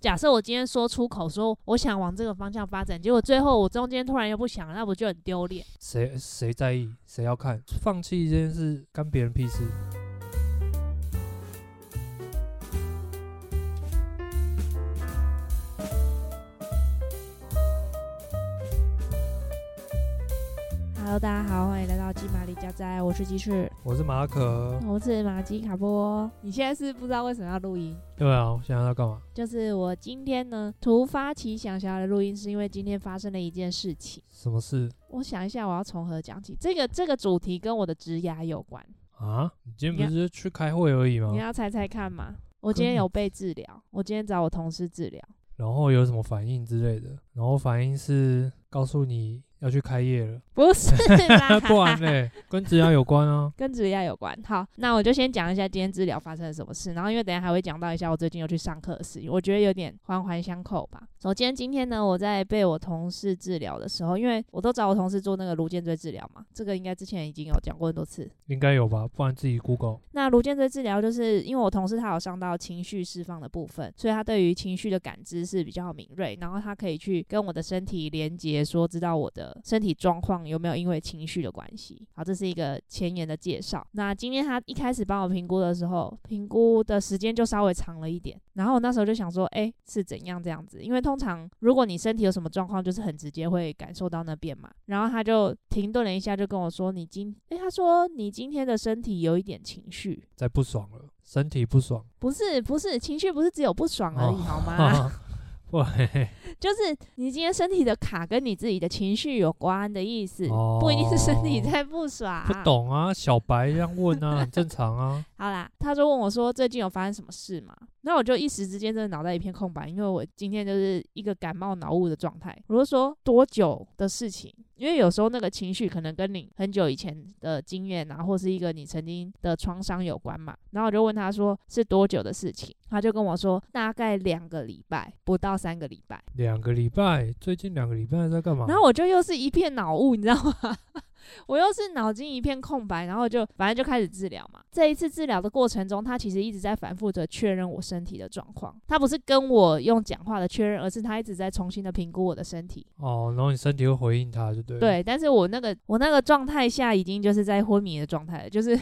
假设我今天说出口说我想往这个方向发展，结果最后我中间突然又不想，那不就很丢脸？谁谁在意？谁要看？放弃这件事干别人屁事？Hello，大家好，欢迎来到鸡玛丽家宅，我是鸡翅，我是马可，我是马吉卡波。你现在是不知道为什么要录音？对啊，我想要干嘛？就是我今天呢，突发奇想想要来录音，是因为今天发生了一件事情。什么事？我想一下，我要从何讲起？这个这个主题跟我的职涯有关啊？你今天不是去开会而已吗？你要猜猜看吗？我今天有被治疗，我今天找我同事治疗，然后有什么反应之类的？然后反应是告诉你。要去开业了？不是啦，不然嘞，跟职涯有关啊，跟职涯有关。好，那我就先讲一下今天治疗发生了什么事，然后因为等下还会讲到一下我最近又去上课的事情，我觉得有点环环相扣吧。首先今天呢，我在被我同事治疗的时候，因为我都找我同事做那个颅荐椎治疗嘛，这个应该之前已经有讲过很多次，应该有吧？不然自己 Google。那颅荐椎治疗就是因为我同事他有上到情绪释放的部分，所以他对于情绪的感知是比较敏锐，然后他可以去跟我的身体连接，说知道我的身体状况。有没有因为情绪的关系？好，这是一个前言的介绍。那今天他一开始帮我评估的时候，评估的时间就稍微长了一点。然后我那时候就想说，哎，是怎样这样子？因为通常如果你身体有什么状况，就是很直接会感受到那边嘛。然后他就停顿了一下，就跟我说：“你今……哎，他说你今天的身体有一点情绪，在不爽了，身体不爽。不是，不是，情绪不是只有不爽而已，哦、好吗？” 喂，就是你今天身体的卡跟你自己的情绪有关的意思，哦、不一定是身体在不爽。不懂啊，小白这样问啊，很正常啊。好啦，他就问我说最近有发生什么事吗？那我就一时之间真的脑袋一片空白，因为我今天就是一个感冒脑雾的状态。我就说多久的事情？因为有时候那个情绪可能跟你很久以前的经验啊，或是一个你曾经的创伤有关嘛。然后我就问他说是多久的事情？他就跟我说大概两个礼拜，不到三个礼拜。两个礼拜？最近两个礼拜在干嘛？然后我就又是一片脑雾，你知道吗？我又是脑筋一片空白，然后就反正就开始治疗嘛。这一次治疗的过程中，他其实一直在反复的确认我身体的状况。他不是跟我用讲话的确认，而是他一直在重新的评估我的身体。哦，然后你身体会回应他，就对。对，但是我那个我那个状态下已经就是在昏迷的状态了，就是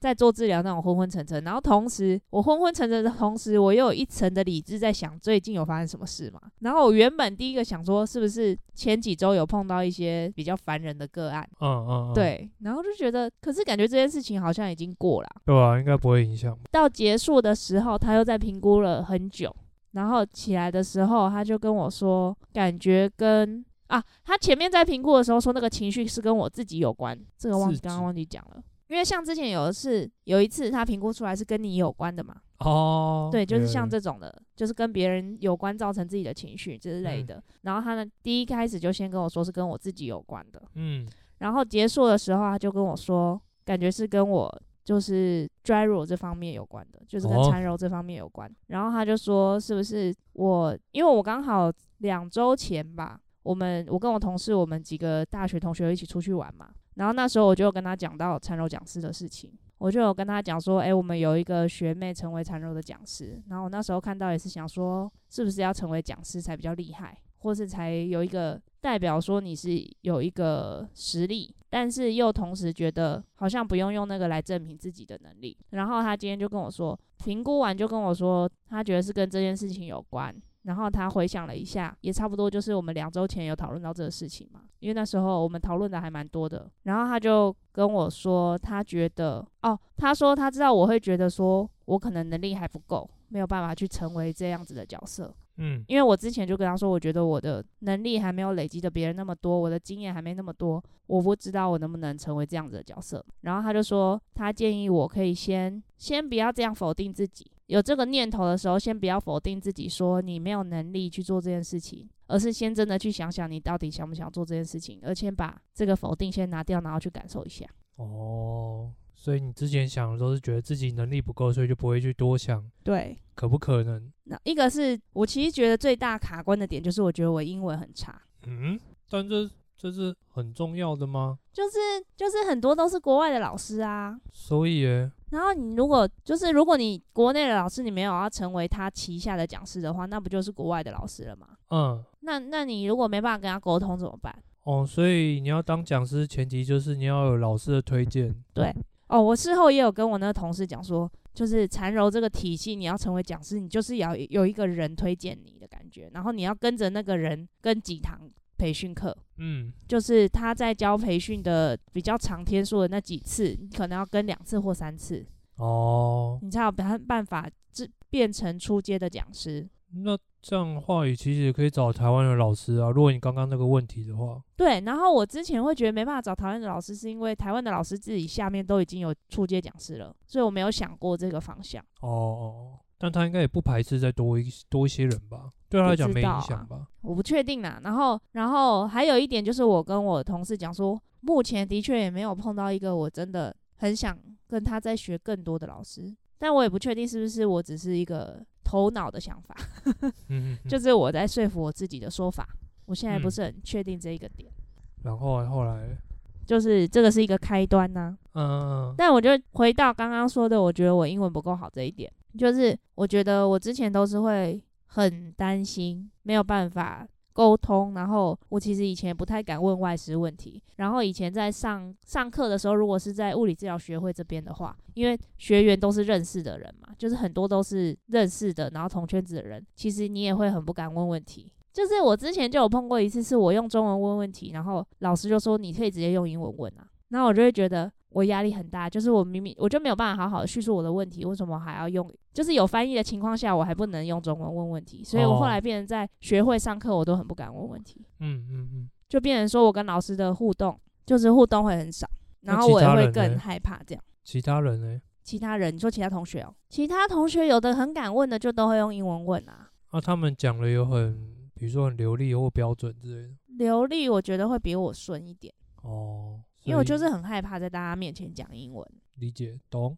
在做治疗那种昏昏沉沉。然后同时我昏昏沉沉的同时，我又有一层的理智在想最近有发生什么事嘛。然后我原本第一个想说，是不是前几周有碰到一些比较烦人的个案？嗯。嗯，对，然后就觉得，可是感觉这件事情好像已经过了，对啊，应该不会影响。到结束的时候，他又在评估了很久，然后起来的时候，他就跟我说，感觉跟啊，他前面在评估的时候说那个情绪是跟我自己有关，这个忘记刚刚忘记讲了。因为像之前有的是有一次他评估出来是跟你有关的嘛，哦，对，就是像这种的，就是跟别人有关造成自己的情绪之类的。嗯、然后他呢，第一开始就先跟我说是跟我自己有关的，嗯。然后结束的时候，他就跟我说，感觉是跟我就是 dry rot 这方面有关的，就是跟缠柔这方面有关。哦、然后他就说，是不是我？因为我刚好两周前吧，我们我跟我同事，我们几个大学同学一起出去玩嘛。然后那时候我就跟他讲到缠柔讲师的事情，我就有跟他讲说，哎，我们有一个学妹成为缠柔的讲师。然后我那时候看到也是想说，是不是要成为讲师才比较厉害？或是才有一个代表说你是有一个实力，但是又同时觉得好像不用用那个来证明自己的能力。然后他今天就跟我说，评估完就跟我说，他觉得是跟这件事情有关。然后他回想了一下，也差不多就是我们两周前有讨论到这个事情嘛，因为那时候我们讨论的还蛮多的。然后他就跟我说，他觉得哦，他说他知道我会觉得说我可能能力还不够，没有办法去成为这样子的角色。嗯，因为我之前就跟他说，我觉得我的能力还没有累积的别人那么多，我的经验还没那么多，我不知道我能不能成为这样子的角色。然后他就说，他建议我可以先先不要这样否定自己，有这个念头的时候，先不要否定自己，说你没有能力去做这件事情，而是先真的去想想你到底想不想做这件事情，而且把这个否定先拿掉，然后去感受一下。哦。所以你之前想的都是觉得自己能力不够，所以就不会去多想。对，可不可能？那一个是我其实觉得最大卡关的点，就是我觉得我英文很差。嗯，但这这是很重要的吗？就是就是很多都是国外的老师啊。所以耶，然后你如果就是如果你国内的老师你没有要成为他旗下的讲师的话，那不就是国外的老师了吗？嗯，那那你如果没办法跟他沟通怎么办？哦，所以你要当讲师，前提就是你要有老师的推荐。对，哦，我事后也有跟我那个同事讲说，就是缠柔这个体系，你要成为讲师，你就是要有一个人推荐你的感觉，然后你要跟着那个人跟几堂培训课，嗯，就是他在教培训的比较长天数的那几次，你可能要跟两次或三次，哦，你才有办办法变变成出阶的讲师。那这样的话语其实也可以找台湾的老师啊。如果你刚刚那个问题的话，对。然后我之前会觉得没办法找台湾的老师，是因为台湾的老师自己下面都已经有初阶讲师了，所以我没有想过这个方向。哦哦，但他应该也不排斥再多一多一些人吧？对他来讲没影响吧？我不确定啦。然后，然后还有一点就是，我跟我同事讲说，目前的确也没有碰到一个我真的很想跟他再学更多的老师。但我也不确定是不是我只是一个头脑的想法，嗯，就是我在说服我自己的说法。我现在不是很确定这一个点。然后后来，就是这个是一个开端呢。嗯，但我就回到刚刚说的，我觉得我英文不够好这一点，就是我觉得我之前都是会。很担心没有办法沟通，然后我其实以前不太敢问外师问题。然后以前在上上课的时候，如果是在物理治疗学会这边的话，因为学员都是认识的人嘛，就是很多都是认识的，然后同圈子的人，其实你也会很不敢问问题。就是我之前就有碰过一次，是我用中文问问题，然后老师就说你可以直接用英文问啊，然后我就会觉得。我压力很大，就是我明明我就没有办法好好的叙述我的问题，为什么还要用？就是有翻译的情况下，我还不能用中文问问题，所以我后来变成在学会上课，我都很不敢问问题。嗯嗯嗯，就变成说我跟老师的互动，就是互动会很少，然后我也会更害怕这样。其他人呢？其他人，你说其他同学哦？其他同学有的很敢问的，就都会用英文问啊。那他们讲的有很，比如说很流利或标准之类的。流利，我觉得会比我顺一点。哦。因为我就是很害怕在大家面前讲英文，理解懂。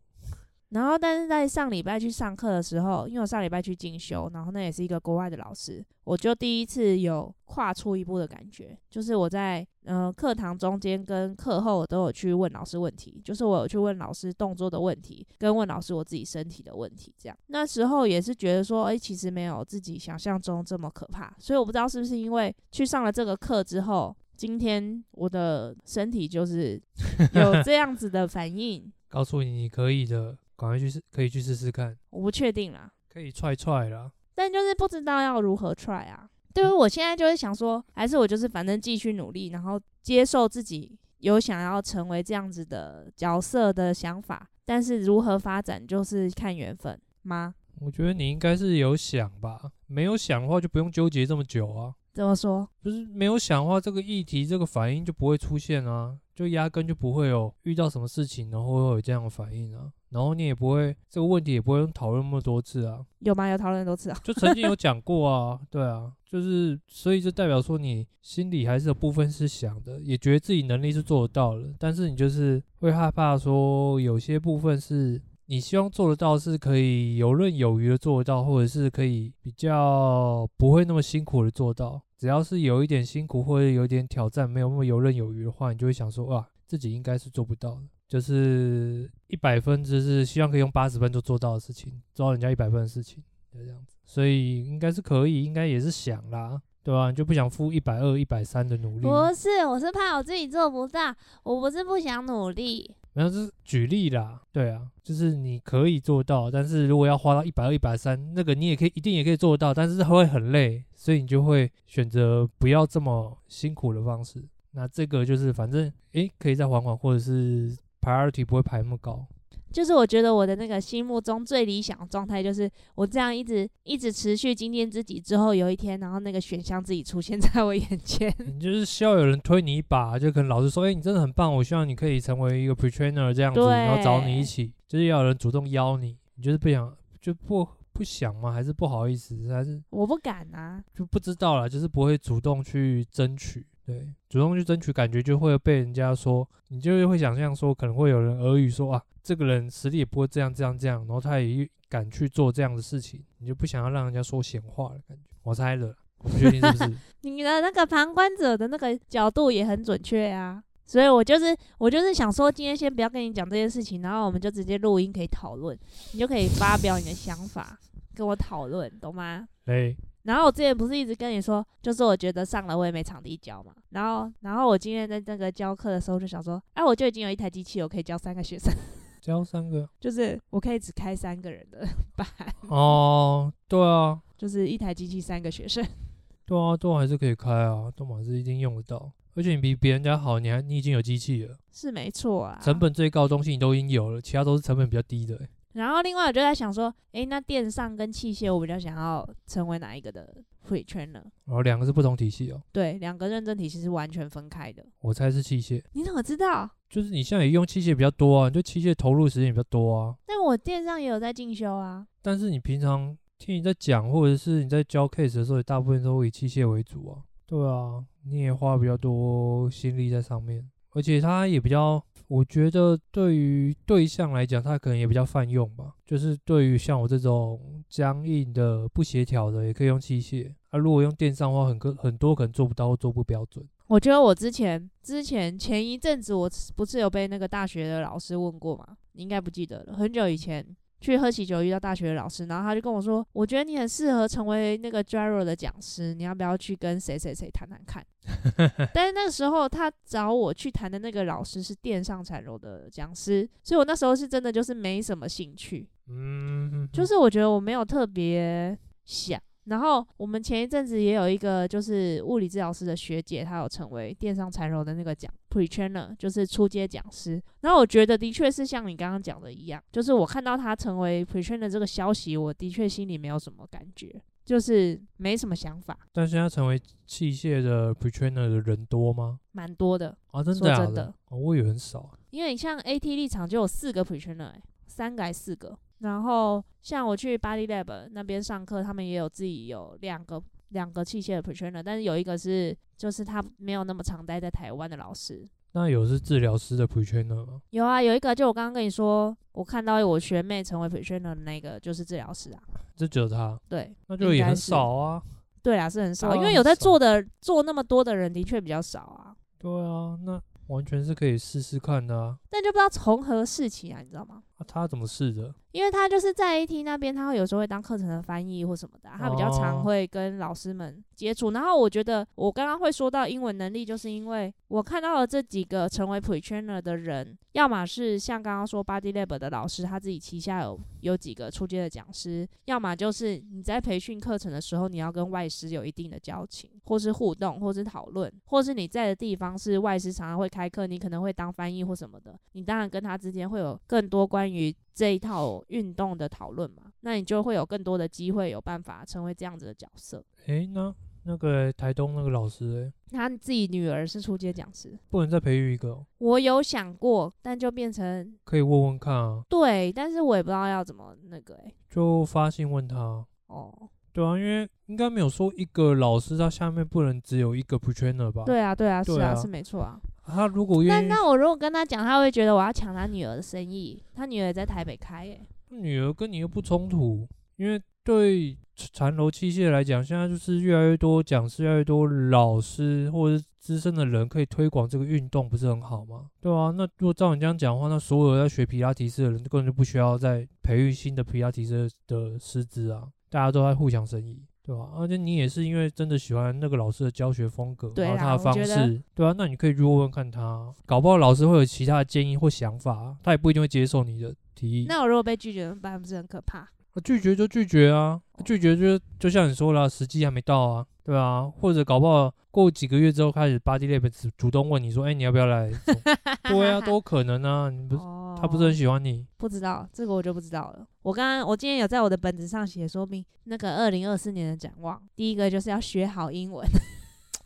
然后，但是在上礼拜去上课的时候，因为我上礼拜去进修，然后那也是一个国外的老师，我就第一次有跨出一步的感觉，就是我在呃课堂中间跟课后都有去问老师问题，就是我有去问老师动作的问题，跟问老师我自己身体的问题，这样。那时候也是觉得说，哎，其实没有自己想象中这么可怕，所以我不知道是不是因为去上了这个课之后。今天我的身体就是 有这样子的反应，告诉你你可以的，赶快去试，可以去试试看。我不确定啦，可以踹踹啦，但就是不知道要如何踹啊。对于我现在就是想说，还是我就是反正继续努力，然后接受自己有想要成为这样子的角色的想法，但是如何发展就是看缘分吗？我觉得你应该是有想吧，没有想的话就不用纠结这么久啊。怎么说？就是没有想的话，这个议题、这个反应就不会出现啊，就压根就不会有遇到什么事情，然后会有这样的反应啊，然后你也不会这个问题也不会讨论那么多次啊。有吗？有讨论很多次啊？就曾经有讲过啊，对啊，就是所以就代表说你心里还是有部分是想的，也觉得自己能力是做得到的，但是你就是会害怕说有些部分是。你希望做得到，是可以游刃有余的做到，或者是可以比较不会那么辛苦的做到。只要是有一点辛苦或者有一点挑战，没有那么游刃有余的话，你就会想说，哇，自己应该是做不到的。就是一百分，就是希望可以用八十分就做到的事情，做到人家一百分的事情，就这样子。所以应该是可以，应该也是想啦，对吧？你就不想付一百二、一百三的努力？不是，我是怕我自己做不到，我不是不想努力。没有，就是举例啦，对啊，就是你可以做到，但是如果要花到一百二、一百三，那个你也可以，一定也可以做到，但是会很累，所以你就会选择不要这么辛苦的方式。那这个就是反正，诶，可以再缓缓，或者是 priority 不会排那么高。就是我觉得我的那个心目中最理想的状态，就是我这样一直一直持续今天自己之后，有一天，然后那个选项自己出现 在我眼前。你就是需要有人推你一把，就可能老师说：“哎、欸，你真的很棒，我希望你可以成为一个 pre-trainer 这样子，然后找你一起，就是要有人主动邀你。你就是不想，就不不想吗？还是不好意思？还是我不敢啊？就不知道啦，就是不会主动去争取。对，主动去争取，感觉就会被人家说，你就会想象说，可能会有人耳语说啊。”这个人实力也不会这样这样这样，然后他也敢去做这样的事情，你就不想要让人家说闲话的感觉。我猜的，我不确定是不是。你的那个旁观者的那个角度也很准确啊，所以我就是我就是想说，今天先不要跟你讲这件事情，然后我们就直接录音可以讨论，你就可以发表你的想法，跟我讨论，懂吗？对。然后我之前不是一直跟你说，就是我觉得上了我也没场地教嘛。然后，然后我今天在那个教课的时候就想说，哎，我就已经有一台机器，我可以教三个学生。教三个，就是我可以只开三个人的班。哦，对啊，就是一台机器三个学生。对啊，都还是可以开啊，都还是一定用得到。而且你比别人家好，你还你已经有机器了，是没错啊。成本最高的东西你都已经有了，其他都是成本比较低的。然后另外我就在想说，诶，那电商跟器械，我比较想要成为哪一个的 Pre-trainer？哦，两个是不同体系哦。对，两个认证体系是完全分开的。我猜是器械。你怎么知道？就是你现在也用器械比较多啊，你对器械投入时间也比较多啊。但我电商也有在进修啊。但是你平常听你在讲，或者是你在教 case 的时候，也大部分都会以器械为主啊。对啊，你也花比较多心力在上面，而且它也比较。我觉得对于对象来讲，他可能也比较泛用吧。就是对于像我这种僵硬的、不协调的，也可以用器械。啊，如果用电商的话，很可很多可能做不到，做不标准。我觉得我之前之前前一阵子，我不是有被那个大学的老师问过吗？你应该不记得了，很久以前。去喝喜酒遇到大学的老师，然后他就跟我说：“我觉得你很适合成为那个 Gyro 的讲师，你要不要去跟谁谁谁谈谈看？”但是那个时候他找我去谈的那个老师是电上产柔的讲师，所以我那时候是真的就是没什么兴趣，嗯，就是我觉得我没有特别想。然后我们前一阵子也有一个就是物理治疗师的学姐，她有成为电商缠柔的那个讲 Pre-trainer，就是初阶讲师。然后我觉得的确是像你刚刚讲的一样，就是我看到她成为 Pre-trainer 这个消息，我的确心里没有什么感觉，就是没什么想法。但现在成为器械的 Pre-trainer 的人多吗？蛮多的啊，真的？真的，哦，我以为很少。因为你像 AT 立场就有四个 Pre-trainer，欸，三个还是四个？然后像我去 Body Lab 那边上课，他们也有自己有两个两个器械的 Pre-trainer，但是有一个是就是他没有那么常待在台湾的老师。那有是治疗师的 Pre-trainer 吗？有啊，有一个就我刚刚跟你说，我看到我学妹成为 Pre-trainer 的那个就是治疗师啊。这只有他？对，那就也很少啊。对啊，是很少，因为有在做的做那么多的人的确比较少啊。对啊，那完全是可以试试看的啊。但就不知道从何试起啊，你知道吗？啊、他怎么试的？因为他就是在 AT 那边，他会有时候会当课程的翻译或什么的，他比较常会跟老师们接触。然后我觉得我刚刚会说到英文能力，就是因为我看到了这几个成为 Pre-trainer 的人，要么是像刚刚说 Body Lab 的老师，他自己旗下有有几个初阶的讲师，要么就是你在培训课程的时候，你要跟外师有一定的交情，或是互动，或是讨论，或是你在的地方是外师常常会开课，你可能会当翻译或什么的，你当然跟他之间会有更多关于。于这一套运动的讨论嘛，那你就会有更多的机会，有办法成为这样子的角色。诶，那那个台东那个老师，诶，他自己女儿是初阶讲师，不能再培育一个？我有想过，但就变成可以问问看啊。对，但是我也不知道要怎么那个，诶，就发信问他。哦，对啊，因为应该没有说一个老师他下面不能只有一个 Pre-trainer 吧？对啊，对啊，是啊，是没错啊。他如果愿意，那那我如果跟他讲，他会觉得我要抢他女儿的生意。他女儿在台北开，诶，女儿跟你又不冲突，因为对残柔器械来讲，现在就是越来越多讲师，越来越多老师或者是资深的人可以推广这个运动，不是很好吗？对啊，那如果照你这样讲的话，那所有在学皮拉提斯的人根本就不需要再培育新的皮拉提斯的师资啊，大家都在互相生意。对吧？而且你也是因为真的喜欢那个老师的教学风格，然后他的方式，对啊，那你可以去问问看他，搞不好老师会有其他的建议或想法，他也不一定会接受你的提议。那我如果被拒绝怎么办？不是很可怕？拒绝就拒绝啊，拒绝就就像你说了，时机还没到啊，对啊，或者搞不好过几个月之后开始，Body Lab 主主动问你说，哎，你要不要来？对啊，都可能啊，你不是。他不是很喜欢你？不知道这个我就不知道了。我刚刚我今天有在我的本子上写说明那个二零二四年的展望，第一个就是要学好英文。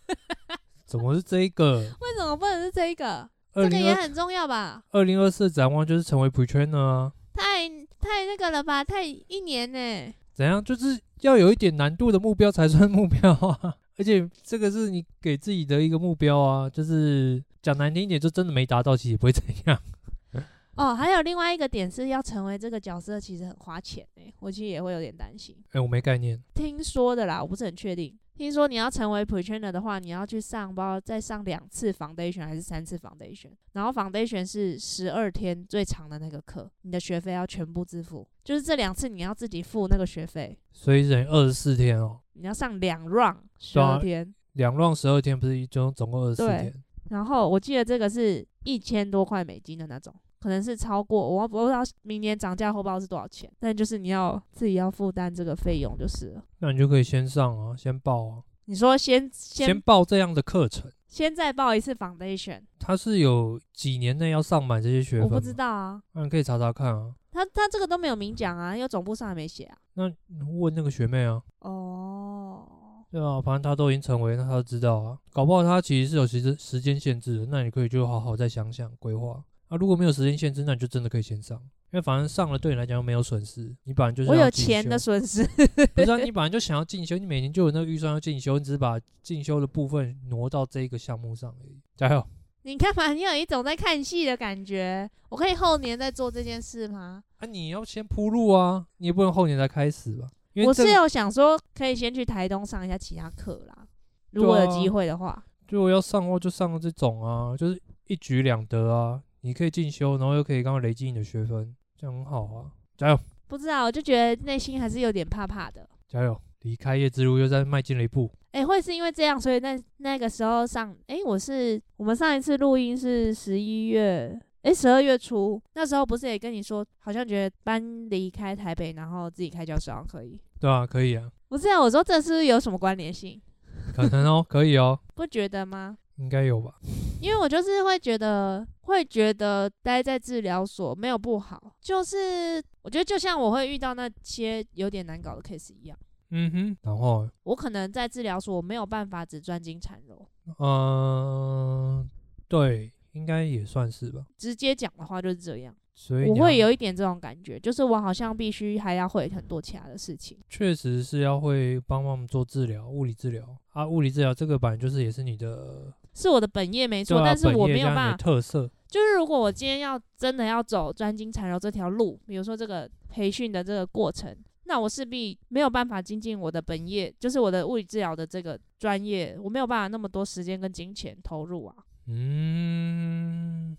怎么是这一个？为什么不能是这一个？这个也很重要吧？二零二四展望就是成为 Pre-trainer 啊。太太那个了吧？太一年呢？怎样？就是要有一点难度的目标才算目标啊！而且这个是你给自己的一个目标啊，就是讲难听一点，就真的没达到，其实也不会怎样。哦，还有另外一个点是要成为这个角色，其实很花钱诶，我其实也会有点担心。哎，我没概念。听说的啦，我不是很确定。听说你要成为 Pre-trainer 的话，你要去上，不知道再上两次 Foundation 还是三次 Foundation。然后 Foundation 是十二天最长的那个课，你的学费要全部支付，就是这两次你要自己付那个学费。所以等于二十四天哦。你要上两 round 十二天，两 round 十二天不是一总总共二十四天？然后我记得这个是一千多块美金的那种。可能是超过，我不知道明年涨价后不知道是多少钱，但就是你要自己要负担这个费用就是了。那你就可以先上啊，先报啊。你说先先先报这样的课程，先再报一次 Foundation。他是有几年内要上满这些学分？我不知道啊，那你可以查查看啊。他他这个都没有明讲啊，因为总部上还没写啊。那问那个学妹啊。哦。对啊，反正他都已经成为，那他都知道啊。搞不好他其实是有时时间限制的，那你可以就好好再想想规划。啊，如果没有时间限制，那你就真的可以先上，因为反正上了对你来讲又没有损失，你本来就是要我有钱的损失，不是啊？你本来就想要进修，你每年就有那个预算要进修，你只是把进修的部分挪到这一个项目上而已。加油！你干嘛？你有一种在看戏的感觉。我可以后年再做这件事吗？啊，你要先铺路啊，你也不能后年再开始吧？我是有想说，可以先去台东上一下其他课啦，如果有机会的话。如果、啊、要上的话，就上这种啊，就是一举两得啊。你可以进修，然后又可以刚刚累积你的学分，这样很好啊！加油！不知道，我就觉得内心还是有点怕怕的。加油！离开业之路又再迈进了一步。哎、欸，会是因为这样，所以那那个时候上，哎、欸，我是我们上一次录音是十一月，诶，十二月初，那时候不是也跟你说，好像觉得搬离开台北，然后自己开教室好像可以。对啊，可以啊。不是啊，我说这是有什么关联性？可能哦，可以哦。不觉得吗？应该有吧。因为我就是会觉得，会觉得待在治疗所没有不好，就是我觉得就像我会遇到那些有点难搞的 case 一样。嗯哼，然后我可能在治疗所我没有办法只专精产柔。嗯，对，应该也算是吧。直接讲的话就是这样。所以我会有一点这种感觉，就是我好像必须还要会很多其他的事情。确实是要会帮他们做治疗，物理治疗啊，物理治疗这个本来就是也是你的，是我的本业没错，啊、但是我没有办法特色。就是如果我今天要真的要走专精产柔这条路，比如说这个培训的这个过程，那我势必没有办法精进我的本业，就是我的物理治疗的这个专业，我没有办法那么多时间跟金钱投入啊。嗯。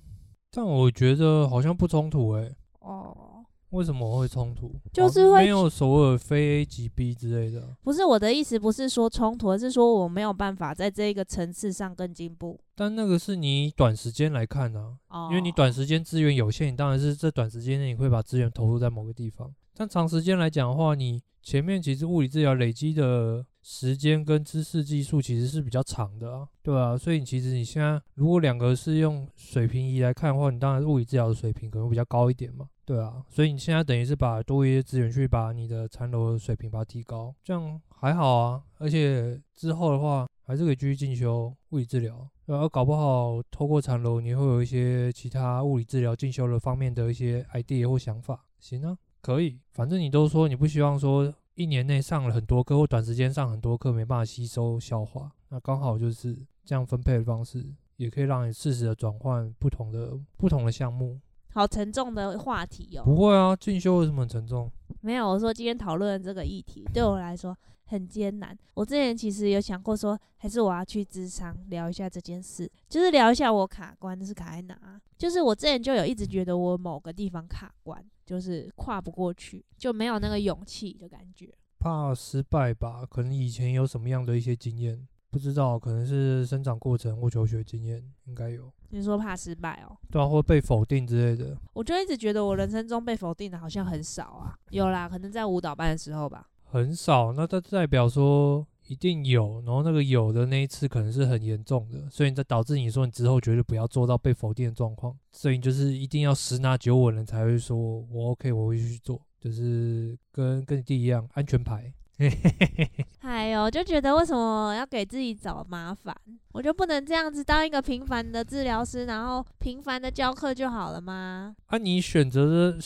但我觉得好像不冲突诶、欸。哦，为什么会冲突？就是会没有所谓非 A 即 B 之类的。不是我的意思，不是说冲突，而是说我没有办法在这一个层次上更进步。但那个是你短时间来看啊，哦，因为你短时间资源有限，你当然是这短时间内你会把资源投入在某个地方。但长时间来讲的话，你前面其实物理治疗累积的。时间跟知识技术其实是比较长的啊，对啊，所以你其实你现在如果两个是用水平仪来看的话，你当然物理治疗的水平可能比较高一点嘛，对啊，所以你现在等于是把多一些资源去把你的残留的水平把它提高，这样还好啊，而且之后的话还是可以继续进修物理治疗，然后搞不好透过残留你会有一些其他物理治疗进修的方面的一些 idea 或想法，行啊，可以，反正你都说你不希望说。一年内上了很多课，或短时间上很多课，没办法吸收消化，那刚好就是这样分配的方式，也可以让你适时的转换不同的不同的项目。好沉重的话题哦。不会啊，进修为什么很沉重？没有，我说今天讨论这个议题对我来说很艰难。我之前其实有想过说，还是我要去智商聊一下这件事，就是聊一下我卡关是卡在哪。就是我之前就有一直觉得我某个地方卡关。就是跨不过去，就没有那个勇气的感觉，怕失败吧？可能以前有什么样的一些经验，不知道，可能是生长过程或求学经验，应该有。你说怕失败哦？对啊，或被否定之类的。我就一直觉得我人生中被否定的好像很少啊。有啦，可能在舞蹈班的时候吧。很少，那它代表说。一定有，然后那个有的那一次可能是很严重的，所以这导致你说你之后绝对不要做到被否定的状况，所以你就是一定要十拿九稳了才会说我 OK，我会去做，就是跟跟你弟一样安全牌。哎呦，就觉得为什么要给自己找麻烦？我就不能这样子当一个平凡的治疗师，然后平凡的教课就好了吗？啊，你选择的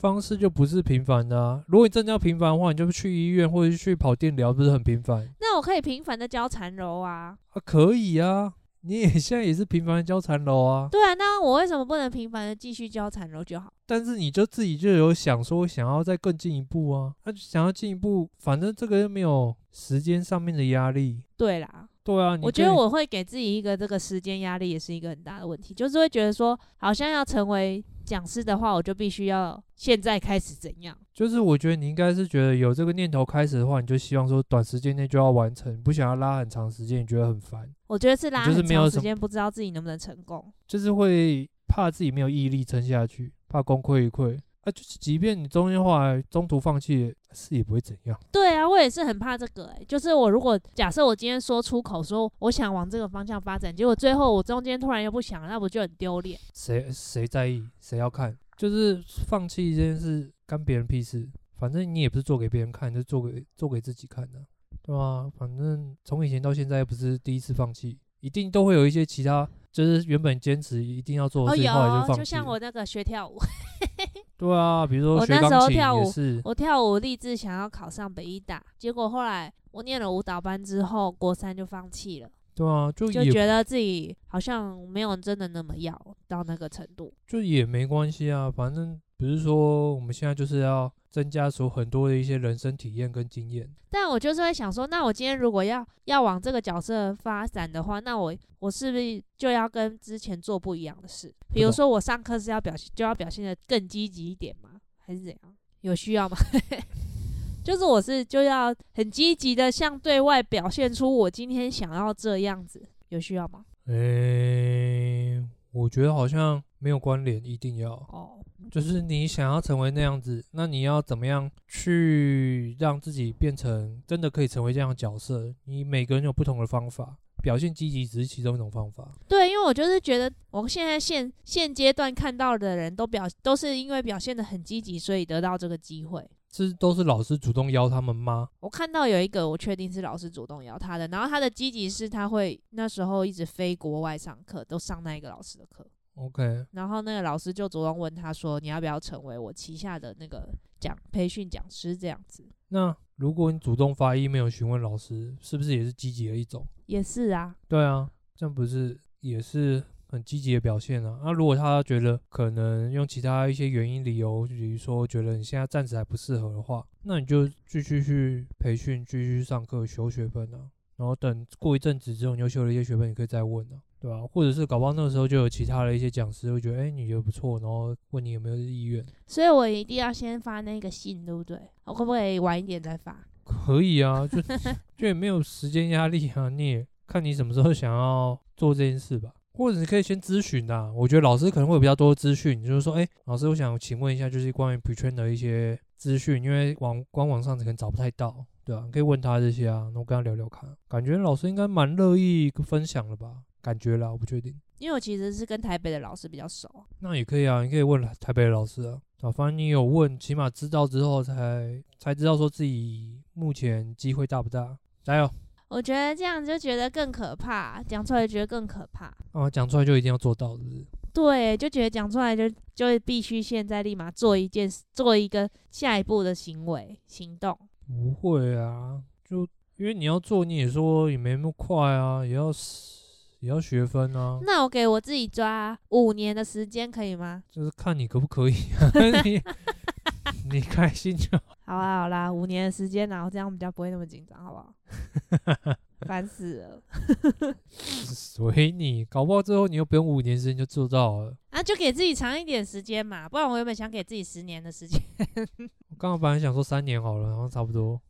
方式就不是平凡的啊！如果你真的要平凡的话，你就去医院或者去跑电疗，不是很平凡？那我可以平凡的教缠柔啊！啊，可以啊，你也 现在也是频繁的交缠楼啊。对啊，那我为什么不能频繁的继续交缠楼就好？但是你就自己就有想说想要再更进一步啊，那、啊、想要进一步，反正这个又没有时间上面的压力。对啦。对啊，我觉得我会给自己一个这个时间压力，也是一个很大的问题，就是会觉得说，好像要成为讲师的话，我就必须要现在开始怎样？就是我觉得你应该是觉得有这个念头开始的话，你就希望说短时间内就要完成，不想要拉很长时间，你觉得很烦。我觉得是拉很长时间，不知道自己能不能成功，就是会怕自己没有毅力撑下去，怕功亏一篑。啊，就是即便你中间后来中途放弃，是也不会怎样。对啊，我也是很怕这个、欸。哎，就是我如果假设我今天说出口说我想往这个方向发展，结果最后我中间突然又不想，那不就很丢脸？谁谁在意？谁要看？就是放弃这件事，干别人屁事。反正你也不是做给别人看，就做给做给自己看的，对吧？反正从以前到现在，不是第一次放弃，一定都会有一些其他。就是原本坚持一定要做的事情，后来就放弃。就像我那个学跳舞，对啊，比如说。我那时候跳舞，我跳舞立志想要考上北艺大，结果后来我念了舞蹈班之后，国三就放弃了。对啊，就就觉得自己好像没有真的那么要到那个程度。就也没关系啊，反正不是说我们现在就是要。增加出很多的一些人生体验跟经验，但我就是会想说，那我今天如果要要往这个角色发展的话，那我我是不是就要跟之前做不一样的事？比如说我上课是要表现，就要表现的更积极一点吗？还是怎样？有需要吗？就是我是就要很积极的向对外表现出我今天想要这样子，有需要吗？诶、欸，我觉得好像没有关联，一定要哦。就是你想要成为那样子，那你要怎么样去让自己变成真的可以成为这样的角色？你每个人有不同的方法，表现积极只是其中一种方法。对，因为我就是觉得，我现在现现阶段看到的人都表都是因为表现的很积极，所以得到这个机会。是都是老师主动邀他们吗？我看到有一个，我确定是老师主动邀他的，然后他的积极是他会那时候一直飞国外上课，都上那一个老师的课。OK，然后那个老师就主动问他说：“你要不要成为我旗下的那个讲培训讲师？”这样子。那如果你主动发 email 询问老师，是不是也是积极的一种？也是啊。对啊，这样不是也是很积极的表现啊？那如果他觉得可能用其他一些原因理由，比如说觉得你现在暂时还不适合的话，那你就继续去培训，继续上课修学分啊。然后等过一阵子之后，你又修了一些学分，你可以再问啊。对吧、啊？或者是搞不好那个时候就有其他的一些讲师会觉得，哎，你觉得不错，然后问你有没有意愿。所以我一定要先发那个信，对不对？我可不可以晚一点再发？可以啊，就 就也没有时间压力啊。你也看你什么时候想要做这件事吧。或者你可以先咨询啊。我觉得老师可能会有比较多的资讯，就是说，哎，老师，我想请问一下，就是关于 Pre-Train 的一些资讯，因为网官网上可能找不太到，对啊，可以问他这些啊，那我跟他聊聊看。感觉老师应该蛮乐意分享的吧。感觉啦，我不确定，因为我其实是跟台北的老师比较熟。那也可以啊，你可以问台北的老师啊。啊，反正你有问，起码知道之后才才知道说自己目前机会大不大。加油！我觉得这样就觉得更可怕，讲出来觉得更可怕。哦，讲出来就一定要做到，是不是？对，就觉得讲出来就就必须现在立马做一件事，做一个下一步的行为行动。不会啊，就因为你要做，你也说也没那么快啊，也要。也要学分啊？那我给我自己抓五年的时间可以吗？就是看你可不可以啊，你 你开心就好。好啊，好啦，五年的时间，然后这样比较不会那么紧张，好不好？烦死了。随你，搞不好最后你又不用五年时间就做到了。啊，就给自己长一点时间嘛，不然我原本想给自己十年的时间。我刚刚本来想说三年好了，然后差不多。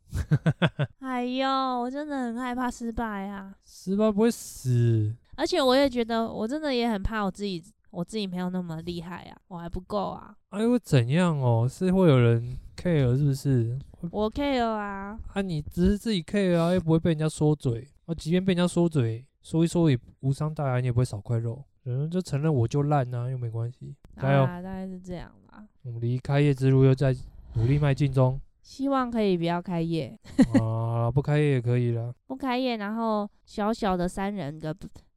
哎呦，我真的很害怕失败啊！失败不会死。而且我也觉得，我真的也很怕我自己，我自己没有那么厉害啊，我还不够啊。哎，会怎样哦？是会有人 care 是不是？我 care 啊。啊，你只是自己 care 啊，又不会被人家说嘴。啊，即便被人家说嘴，说一说也无伤大雅，你也不会少块肉。嗯，就承认我就烂啊，又没关系。加油！大概是这样吧。我们离开业之路又在努力迈进中。希望可以不要开业。啊，不开业也可以了。不开业，然后小小的三人的。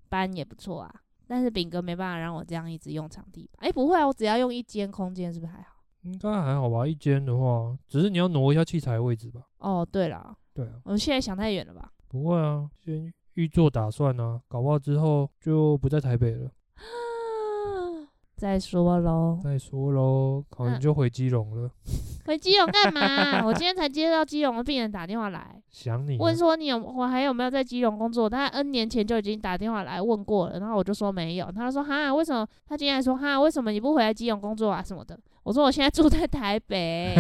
班也不错啊，但是饼哥没办法让我这样一直用场地吧？哎，不会啊，我只要用一间空间，是不是还好？应该还好吧，一间的话，只是你要挪一下器材的位置吧？哦，对了，对啊，我们现在想太远了吧？不会啊，先预做打算呢、啊，搞不好之后就不在台北了。再说喽，再说喽，可能就回基隆了。回基隆干嘛？我今天才接到基隆的病人打电话来，想你，问说你有我还有没有在基隆工作？他 N 年前就已经打电话来问过了，然后我就说没有。他说哈，为什么？他今天还说哈，为什么你不回来基隆工作啊什么的？我说我现在住在台北，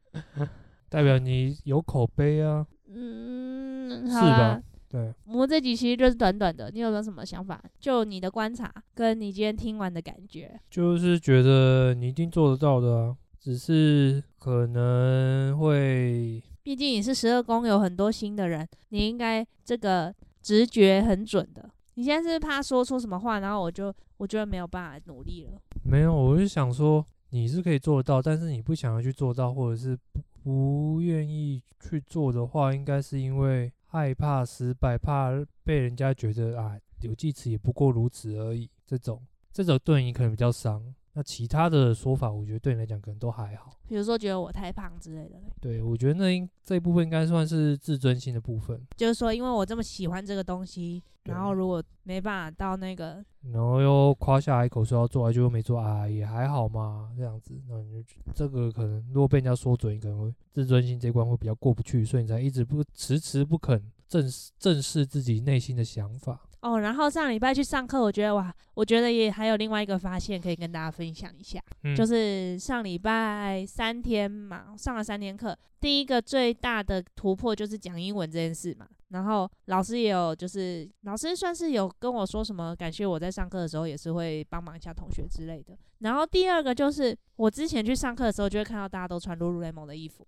代表你有口碑啊。嗯，是吧？对，我们这集其实就是短短的，你有没有什么想法？就你的观察，跟你今天听完的感觉，就是觉得你一定做得到的啊，只是可能会，毕竟你是十二宫，有很多新的人，你应该这个直觉很准的。你现在是怕说出什么话，然后我就我觉得没有办法努力了。没有，我是想说你是可以做得到，但是你不想要去做到，或者是不不愿意去做的话，应该是因为。害怕失败，怕被人家觉得啊，有记词也不过如此而已。这种这种对你可能比较伤。那其他的说法，我觉得对你来讲可能都还好。比如说觉得我太胖之类的。对，我觉得那应这一部分应该算是自尊心的部分。就是说，因为我这么喜欢这个东西，然后如果没办法到那个，然后又夸下海口说要做，结果没做啊，也还好嘛，这样子，那你就这个可能如果被人家说准，你可能会自尊心这关会比较过不去，所以你才一直不迟迟不肯正视正视自己内心的想法。哦，然后上礼拜去上课，我觉得哇，我觉得也还有另外一个发现可以跟大家分享一下，嗯、就是上礼拜三天嘛，上了三天课，第一个最大的突破就是讲英文这件事嘛。然后老师也有，就是老师算是有跟我说什么，感谢我在上课的时候也是会帮忙一下同学之类的。然后第二个就是我之前去上课的时候，就会看到大家都穿 Lululemon 的衣服，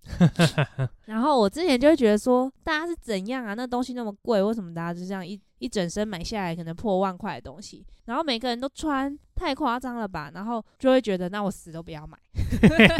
然后我之前就会觉得说，大家是怎样啊？那东西那么贵，为什么大家就这样一一整身买下来，可能破万块的东西，然后每个人都穿，太夸张了吧？然后就会觉得，那我死都不要买，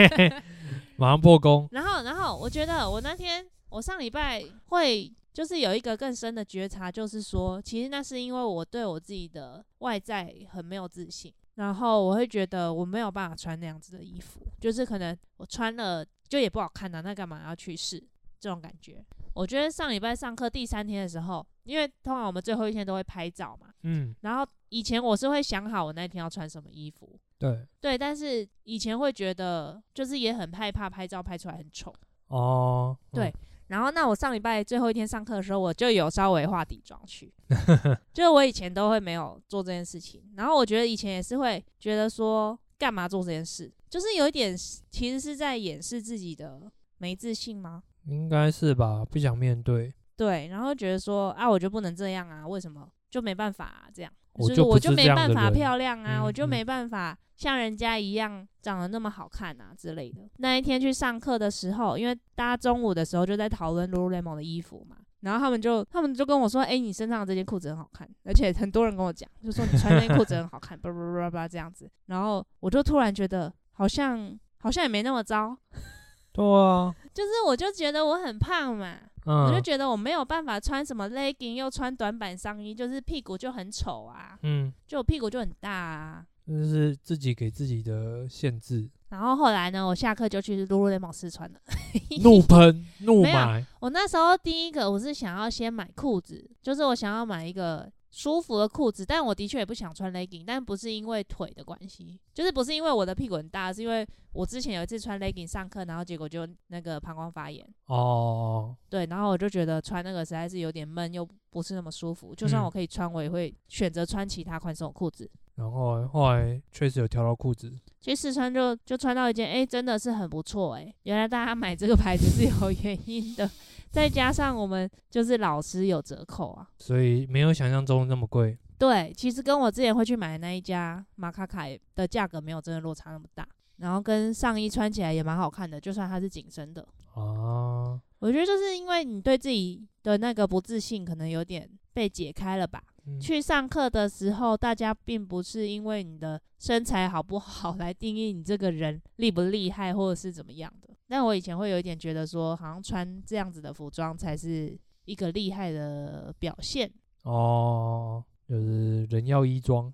马上破功。然后，然后我觉得我那天我上礼拜会。就是有一个更深的觉察，就是说，其实那是因为我对我自己的外在很没有自信，然后我会觉得我没有办法穿那样子的衣服，就是可能我穿了就也不好看呐、啊，那干嘛要去试这种感觉？我觉得上礼拜上课第三天的时候，因为通常我们最后一天都会拍照嘛，嗯，然后以前我是会想好我那天要穿什么衣服，对对，但是以前会觉得就是也很害怕拍照拍出来很丑哦，对。嗯然后，那我上礼拜最后一天上课的时候，我就有稍微化底妆去，就是我以前都会没有做这件事情。然后我觉得以前也是会觉得说，干嘛做这件事，就是有一点其实是在掩饰自己的没自信吗？应该是吧，不想面对。对，然后觉得说啊，我就不能这样啊，为什么就没办法啊？这样，我就，是我就没办法漂亮啊，嗯、我就没办法。像人家一样长得那么好看啊之类的。那一天去上课的时候，因为大家中午的时候就在讨论 Lululemon 的衣服嘛，然后他们就他们就跟我说：“哎、欸，你身上的这件裤子很好看。”而且很多人跟我讲，就说你穿这件裤子很好看，叭叭叭叭这样子。然后我就突然觉得，好像好像也没那么糟。对啊，就是我就觉得我很胖嘛，嗯、我就觉得我没有办法穿什么 legging，又穿短版上衣，就是屁股就很丑啊。嗯，就我屁股就很大啊。就是自己给自己的限制。然后后来呢，我下课就去 Lululemon 试穿了，怒喷怒买。我那时候第一个我是想要先买裤子，就是我想要买一个舒服的裤子，但我的确也不想穿 legging，但不是因为腿的关系，就是不是因为我的屁股很大，是因为我之前有一次穿 legging 上课，然后结果就那个膀胱发炎。哦。对，然后我就觉得穿那个实在是有点闷，又不是那么舒服。就算我可以穿，我也会选择穿其他宽松的裤子。然后后来确实有挑到裤子，其实试穿就就穿到一件，哎，真的是很不错哎。原来大家买这个牌子是有原因的，再加上我们就是老师有折扣啊，所以没有想象中那么贵。对，其实跟我之前会去买的那一家马卡凯的价格没有真的落差那么大，然后跟上衣穿起来也蛮好看的，就算它是紧身的。啊，我觉得就是因为你对自己的那个不自信，可能有点被解开了吧。嗯、去上课的时候，大家并不是因为你的身材好不好 来定义你这个人厉不厉害，或者是怎么样的。但我以前会有一点觉得说，好像穿这样子的服装才是一个厉害的表现。哦，就是人要衣装。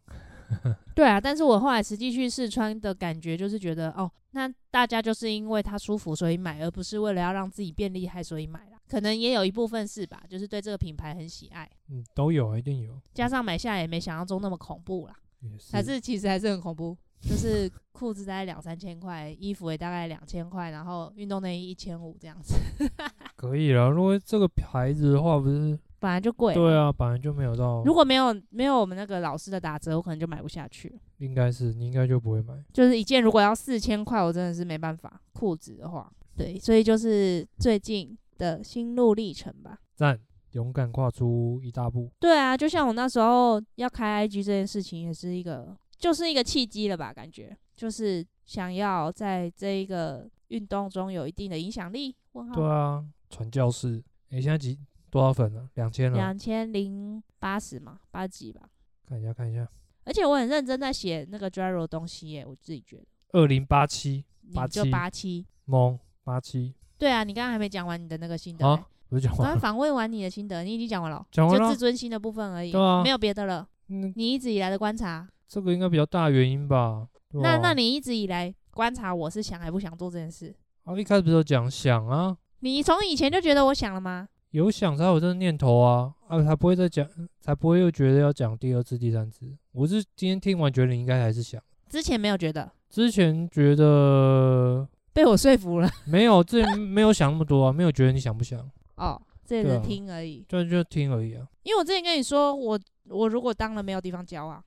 对啊，但是我后来实际去试穿的感觉，就是觉得哦，那大家就是因为它舒服所以买，而不是为了要让自己变厉害所以买啦。可能也有一部分是吧，就是对这个品牌很喜爱。嗯，都有，一定有。加上买下来也没想象中那么恐怖啦，是还是其实还是很恐怖。就是裤子大概两三千块，衣服也大概两千块，然后运动内衣一千五这样子。可以了，如果这个牌子的话，不是本来就贵。对啊，本来就没有到。如果没有没有我们那个老师的打折，我可能就买不下去。应该是，你应该就不会买。就是一件如果要四千块，我真的是没办法。裤子的话，对，所以就是最近的心路历程吧。赞，勇敢跨出一大步。对啊，就像我那时候要开 IG 这件事情，也是一个。就是一个契机了吧？感觉就是想要在这一个运动中有一定的影响力。问号。对啊，传教士。你现在几多少粉了？两千了。两千零八十嘛，八几吧。看一下，看一下。而且我很认真在写那个 Gyro 的东西耶，我自己觉得。二零八七，八七，八七，懵八七。对啊，你刚刚还没讲完你的那个心得。啊，我讲完。刚刚访问完你的心得，你已经讲完了。讲完了。就自尊心的部分而已。对啊。没有别的了。嗯。你一直以来的观察。这个应该比较大原因吧？那那你一直以来观察我是想还不想做这件事？啊，一开始不是有讲想啊？你从以前就觉得我想了吗？有想才有这个念头啊，啊，才不会再讲，才不会又觉得要讲第二次、第三次。我是今天听完觉得你应该还是想，之前没有觉得，之前觉得被我说服了，没有，之前没有想那么多啊，没有觉得你想不想？哦，这也是听而已，就就听而已啊。因为我之前跟你说，我我如果当了没有地方教啊，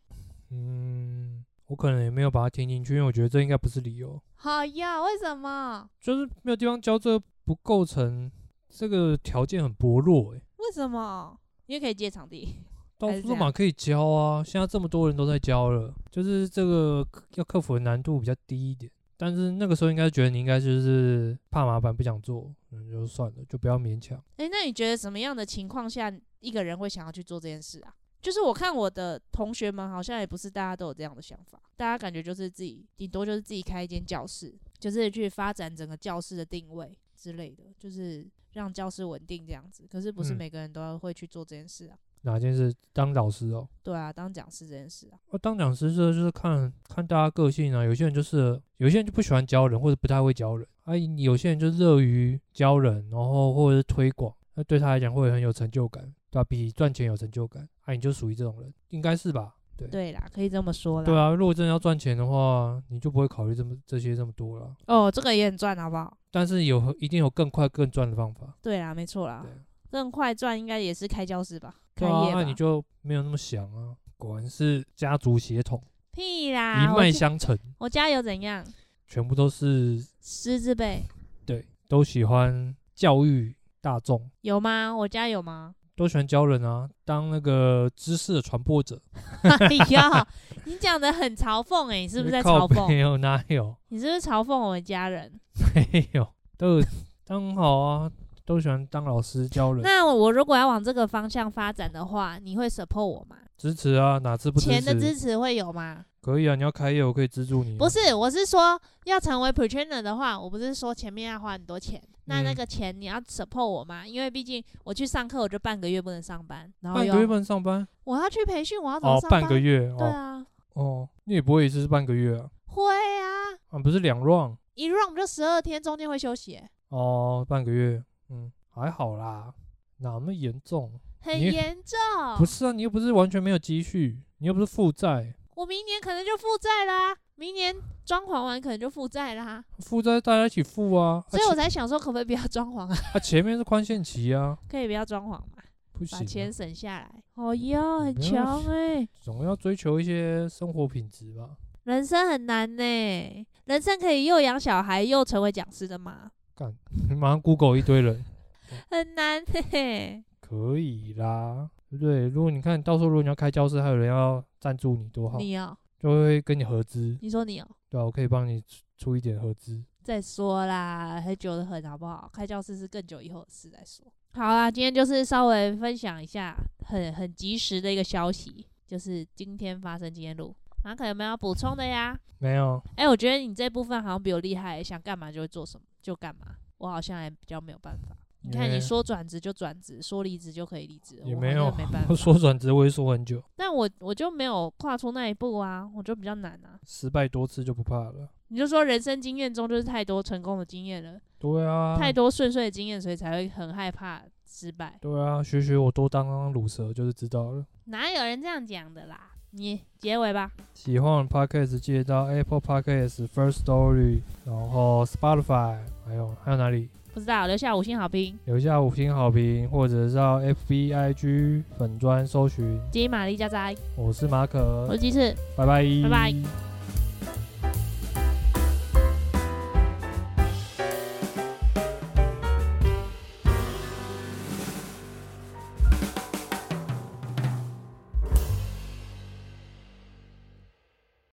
嗯。我可能也没有把它听进去，因为我觉得这应该不是理由。好呀，为什么？就是没有地方教，这不构成这个条件很薄弱诶、欸。为什么？因为可以借场地，到处嘛可以教啊。现在这么多人都在教了，就是这个要克服的难度比较低一点。但是那个时候应该觉得你应该就是怕麻烦不想做，嗯，就算了，就不要勉强。诶、欸，那你觉得什么样的情况下一个人会想要去做这件事啊？就是我看我的同学们好像也不是大家都有这样的想法，大家感觉就是自己顶多就是自己开一间教室，就是去发展整个教室的定位之类的，就是让教室稳定这样子。可是不是每个人都会去做这件事啊？哪件事？当老师哦？对啊，当讲师这件事啊。哦，当讲师这就是看看大家个性啊。有些人就是有些人就不喜欢教人，或者不太会教人。啊，有些人就乐于教人，然后或者是推广，那对他来讲会很有成就感。对啊，比赚钱有成就感，啊，你就属于这种人，应该是吧？对，对啦，可以这么说啦。对啊，如果真的要赚钱的话，你就不会考虑这么这些这么多了。哦，这个也很赚，好不好？但是有一定有更快更赚的方法。对啊，没错啦，更快赚应该也是开教室吧？对啊，那你就没有那么想啊？果然是家族血统，屁啦，一脉相承。我家有怎样？全部都是狮子辈，对，都喜欢教育大众。有吗？我家有吗？都喜欢教人啊，当那个知识的传播者。哎呀，你讲的很嘲讽哎、欸，你是不是在嘲讽？没有，哪有？你是不是嘲讽我们家人？没有，都当好啊，都喜欢当老师教人。那我如果要往这个方向发展的话，你会 support 我吗？支持啊，哪次不支持？钱的支持会有吗？可以啊，你要开业，我可以资助你。不是，我是说要成为 pre-trainer 的话，我不是说前面要花很多钱。那那个钱你要 support 我吗？因为毕竟我去上课，我就半个月不能上班，然后半个月不能上班。我要去培训，我要怎么上班？哦，半个月。哦、对啊。哦，你也不会一次是半个月啊？会啊。啊，不是两 round，一 round 就十二天，中间会休息。哦，半个月，嗯，还好啦，哪那么严重？很严重。不是啊，你又不是完全没有积蓄，你又不是负债。我明年可能就负债啦，明年装潢完可能就负债啦。负债大家一起负啊，所以我才想说，可不可以不要装潢啊？啊，前面是宽限期啊，可以不要装潢嘛？不行，把钱省下来。哦哟，很强哎！总要追求一些生活品质吧。人生很难呢，人生可以又养小孩又成为讲师的吗？干，你 马上 Google 一堆人，很难嘿。可以啦。对，如果你看到时候如果你要开教室，还有人要赞助你，多好！你要就会跟你合资。你说你有？对啊，我可以帮你出一点合资。再说啦，很久的很，好不好？开教室是更久以后的事再说。好啦，今天就是稍微分享一下很很及时的一个消息，就是今天发生今天录。马可有没有要补充的呀？没有。哎、欸，我觉得你这部分好像比我厉害，想干嘛就会做什么就干嘛。我好像还比较没有办法。你看，你说转职就转职，说离职就可以离职，也没有没办法。说转职我会说很久，但我我就没有跨出那一步啊，我就比较难啊。失败多次就不怕了。你就说人生经验中就是太多成功的经验了，对啊，太多顺遂的经验，所以才会很害怕失败。对啊，学学我多当当卤蛇就是知道了。哪有人这样讲的啦？你结尾吧。喜欢 Podcast 记得到 Apple Podcast、First Story，然后 Spotify，还有还有哪里？不知道，留下五星好评，留下五星好评，或者是到 FBIG 粉砖搜寻金玛丽家宅。我是马可，我是鸡翅，拜拜，拜拜。